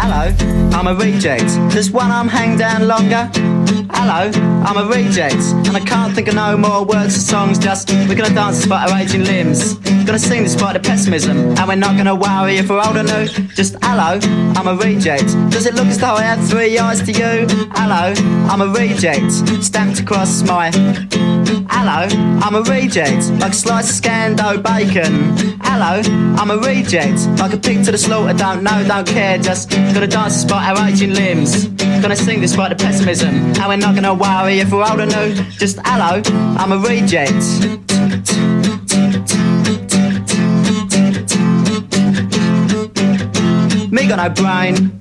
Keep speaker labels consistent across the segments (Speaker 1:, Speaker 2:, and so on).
Speaker 1: Hello, I'm a reject. Does one arm hang down longer? Hello, I'm a reject, and I can't think of no more words or songs. Just we're gonna dance despite our aging limbs, gonna sing despite the pessimism, and we're not gonna worry if we're old or new. Just hello, I'm a reject. Does it look as though I had three eyes to you? Hello, I'm a reject, stamped across my. Hello, I'm a reject, like a slice of scando bacon. Hello, I'm a reject, like a pig to the slaughter. Don't know, don't care, just gonna dance despite our aging limbs, gonna sing despite the pessimism, and we're not gonna worry if we're old or new. Just hello, I'm a reject. Me got no brain.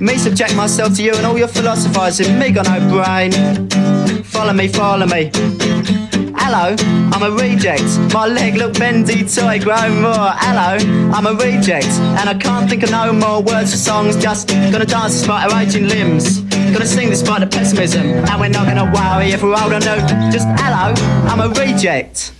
Speaker 1: Me subject myself to you and all your philosophizing. Me got no brain. Follow me, follow me. Hello, I'm a reject. My leg look bendy till I grow more. Hello, I'm a reject. And I can't think of no more words or songs. Just gonna dance despite our aging limbs. Gonna sing despite the pessimism. And we're not gonna worry if we're old or new. Just hello, I'm a reject.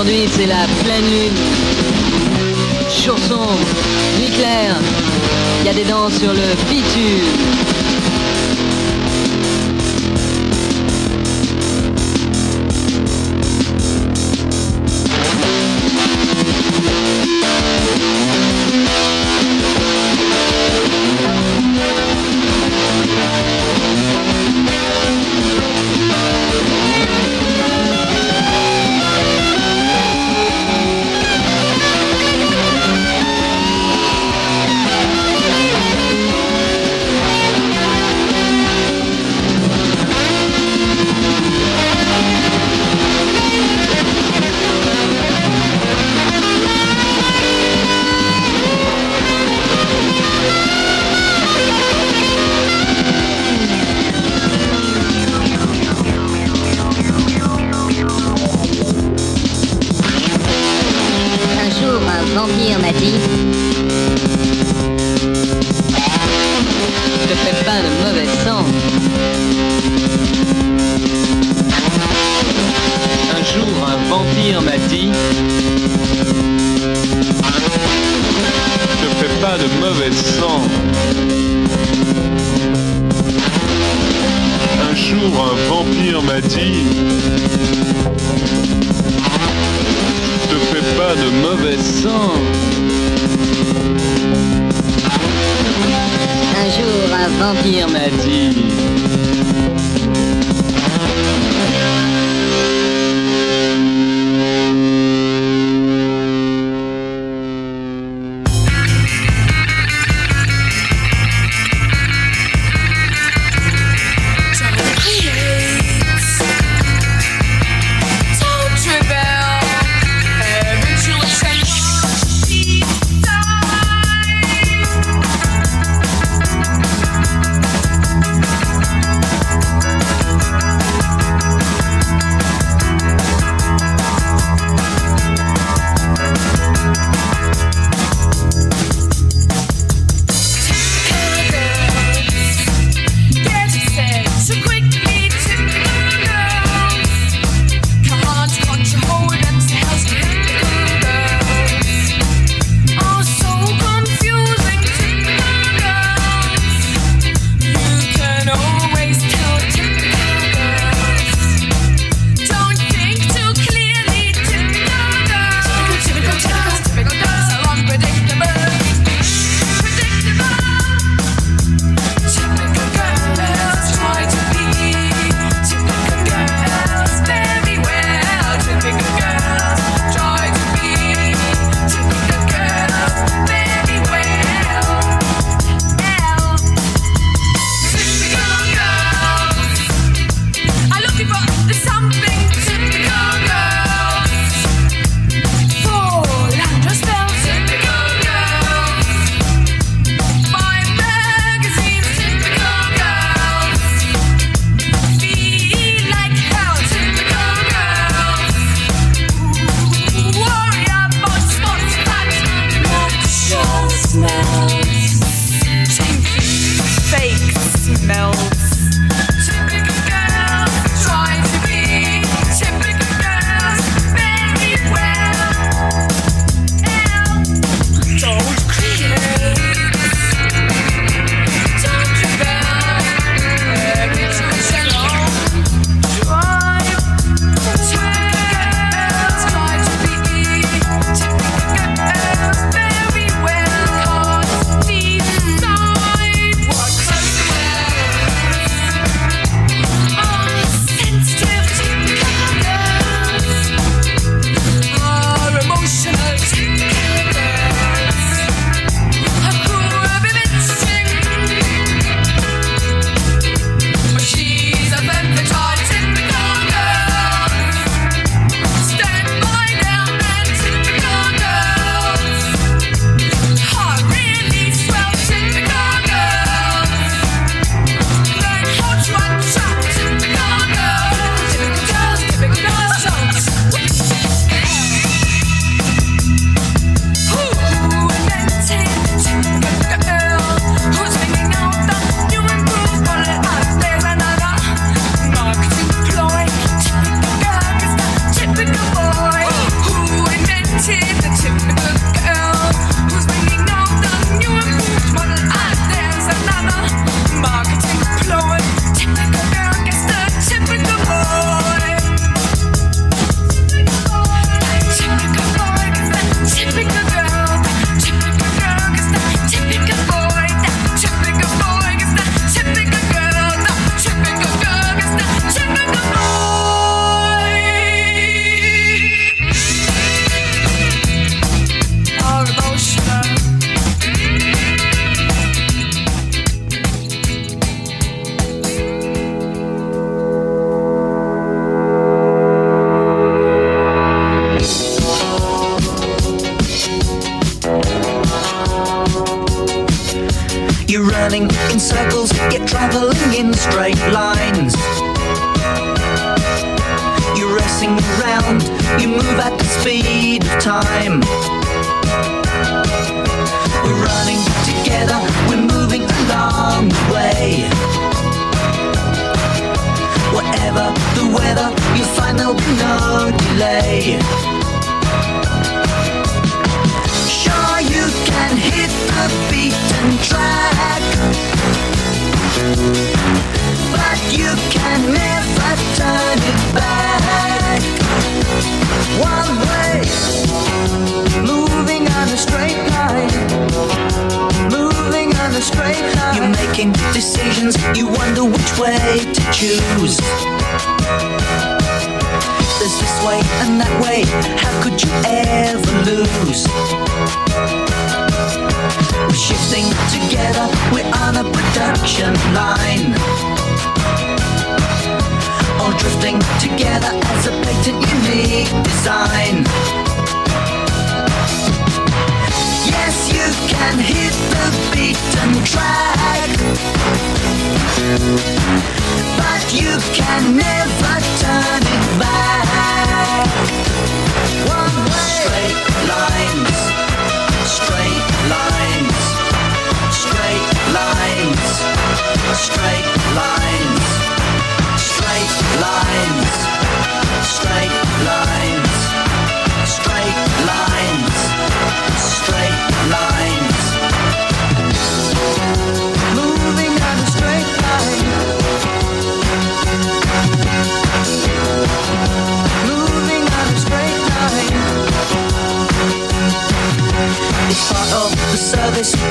Speaker 2: Aujourd'hui, c'est
Speaker 3: la pleine lune. Chanson, nuit claire. Il y a des dents sur le bitume.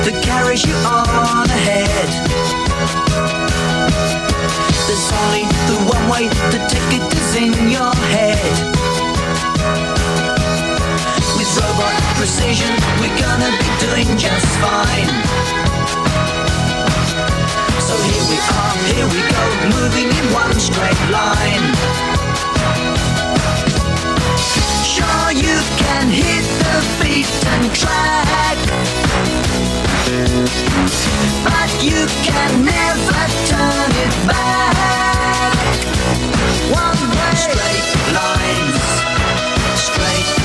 Speaker 4: that carries you on ahead. There's only the one way the ticket is in your head. With robot precision, we're gonna be doing just fine. So here we are, here we go, moving in one straight line. Sure, you can hit the beat and track. But you can never turn it back. One way. Straight lines. Straight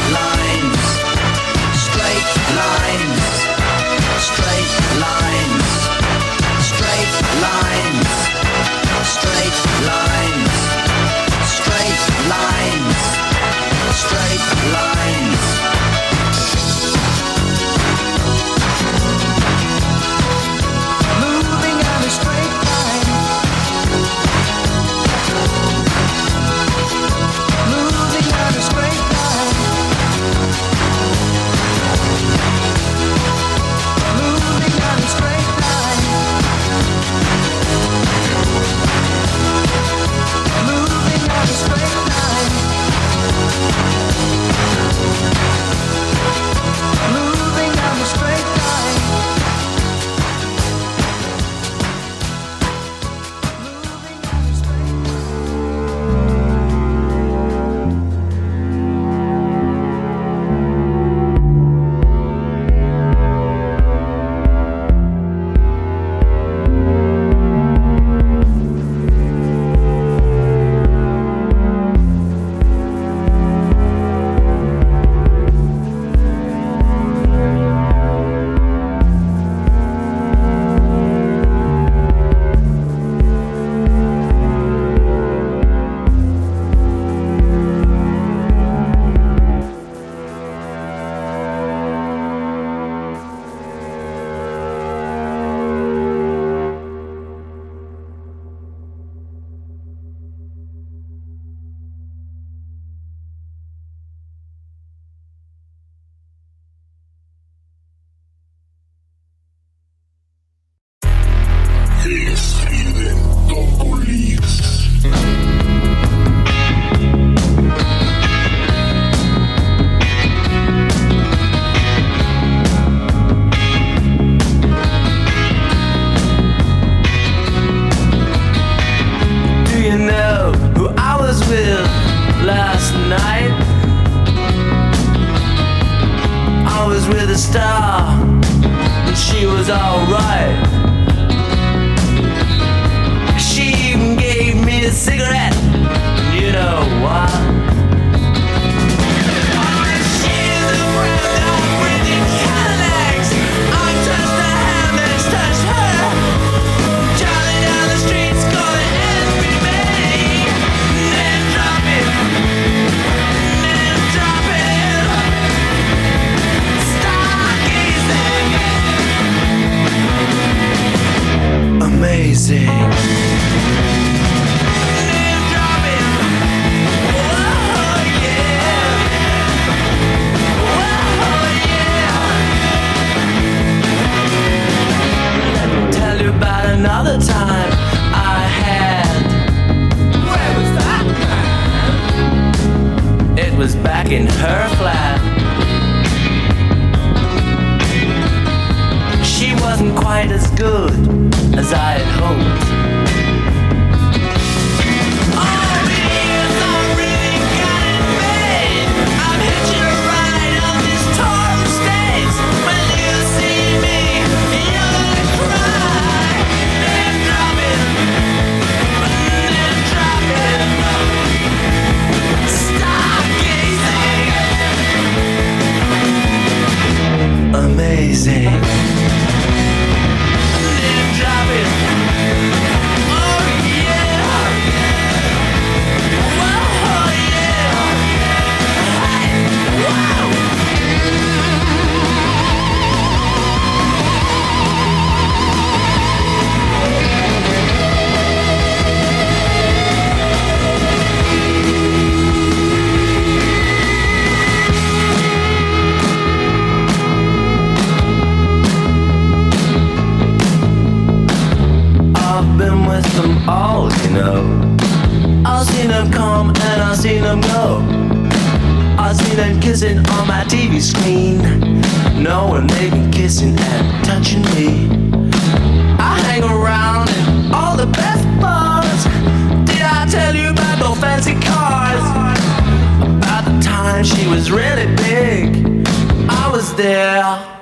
Speaker 4: sing. on
Speaker 5: my TV screen. No one may be kissing and touching me. I hang around in all the best bars. Did I tell you about no fancy cars? About the time she was really big, I was there.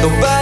Speaker 6: Nobody